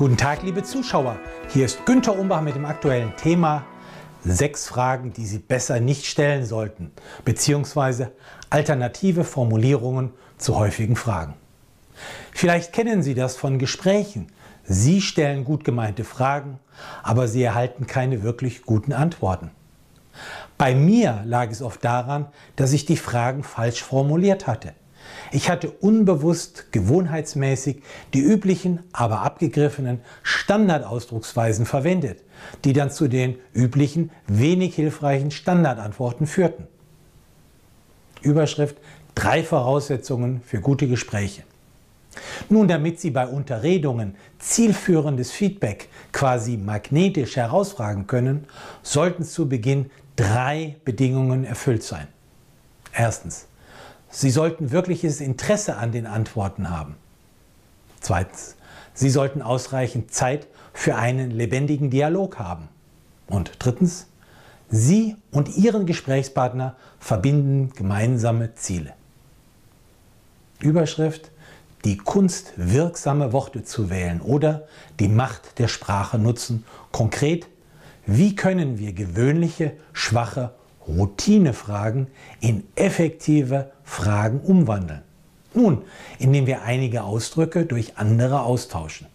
Guten Tag, liebe Zuschauer. Hier ist Günter Umbach mit dem aktuellen Thema Sechs Fragen, die Sie besser nicht stellen sollten, beziehungsweise alternative Formulierungen zu häufigen Fragen. Vielleicht kennen Sie das von Gesprächen. Sie stellen gut gemeinte Fragen, aber Sie erhalten keine wirklich guten Antworten. Bei mir lag es oft daran, dass ich die Fragen falsch formuliert hatte. Ich hatte unbewusst, gewohnheitsmäßig die üblichen, aber abgegriffenen Standardausdrucksweisen verwendet, die dann zu den üblichen, wenig hilfreichen Standardantworten führten. Überschrift Drei Voraussetzungen für gute Gespräche. Nun, damit Sie bei Unterredungen zielführendes Feedback quasi magnetisch herausfragen können, sollten zu Beginn drei Bedingungen erfüllt sein. Erstens, Sie sollten wirkliches Interesse an den Antworten haben. Zweitens, Sie sollten ausreichend Zeit für einen lebendigen Dialog haben. Und drittens, Sie und Ihren Gesprächspartner verbinden gemeinsame Ziele. Überschrift Die Kunst, wirksame Worte zu wählen oder die Macht der Sprache nutzen. Konkret, wie können wir gewöhnliche, schwache Routinefragen in effektive Fragen umwandeln? Nun, indem wir einige Ausdrücke durch andere austauschen.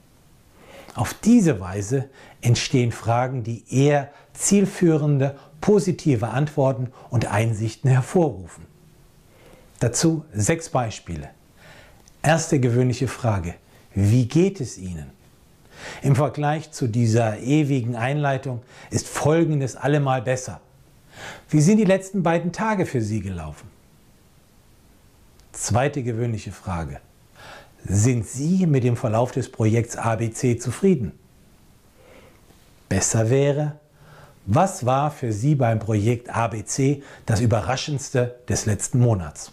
Auf diese Weise entstehen Fragen, die eher zielführende, positive Antworten und Einsichten hervorrufen. Dazu sechs Beispiele. Erste gewöhnliche Frage. Wie geht es Ihnen? Im Vergleich zu dieser ewigen Einleitung ist Folgendes allemal besser. Wie sind die letzten beiden Tage für Sie gelaufen? Zweite gewöhnliche Frage. Sind Sie mit dem Verlauf des Projekts ABC zufrieden? Besser wäre, was war für Sie beim Projekt ABC das Überraschendste des letzten Monats?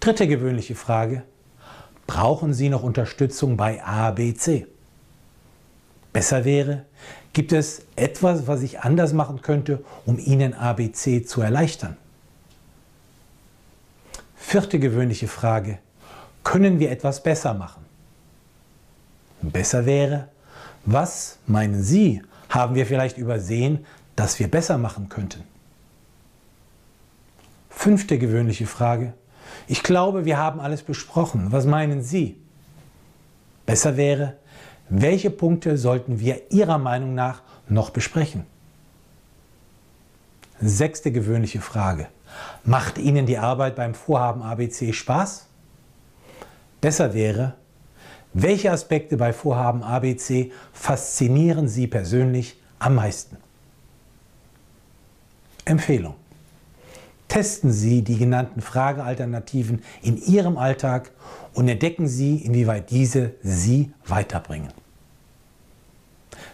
Dritte gewöhnliche Frage. Brauchen Sie noch Unterstützung bei ABC? Besser wäre, gibt es etwas, was ich anders machen könnte, um Ihnen ABC zu erleichtern? Vierte gewöhnliche Frage. Können wir etwas besser machen? Besser wäre, was meinen Sie, haben wir vielleicht übersehen, dass wir besser machen könnten? Fünfte gewöhnliche Frage. Ich glaube, wir haben alles besprochen. Was meinen Sie? Besser wäre, welche Punkte sollten wir Ihrer Meinung nach noch besprechen? Sechste gewöhnliche Frage. Macht Ihnen die Arbeit beim Vorhaben ABC Spaß? Besser wäre, welche Aspekte bei Vorhaben ABC faszinieren Sie persönlich am meisten? Empfehlung. Testen Sie die genannten Fragealternativen in Ihrem Alltag und entdecken Sie, inwieweit diese Sie weiterbringen.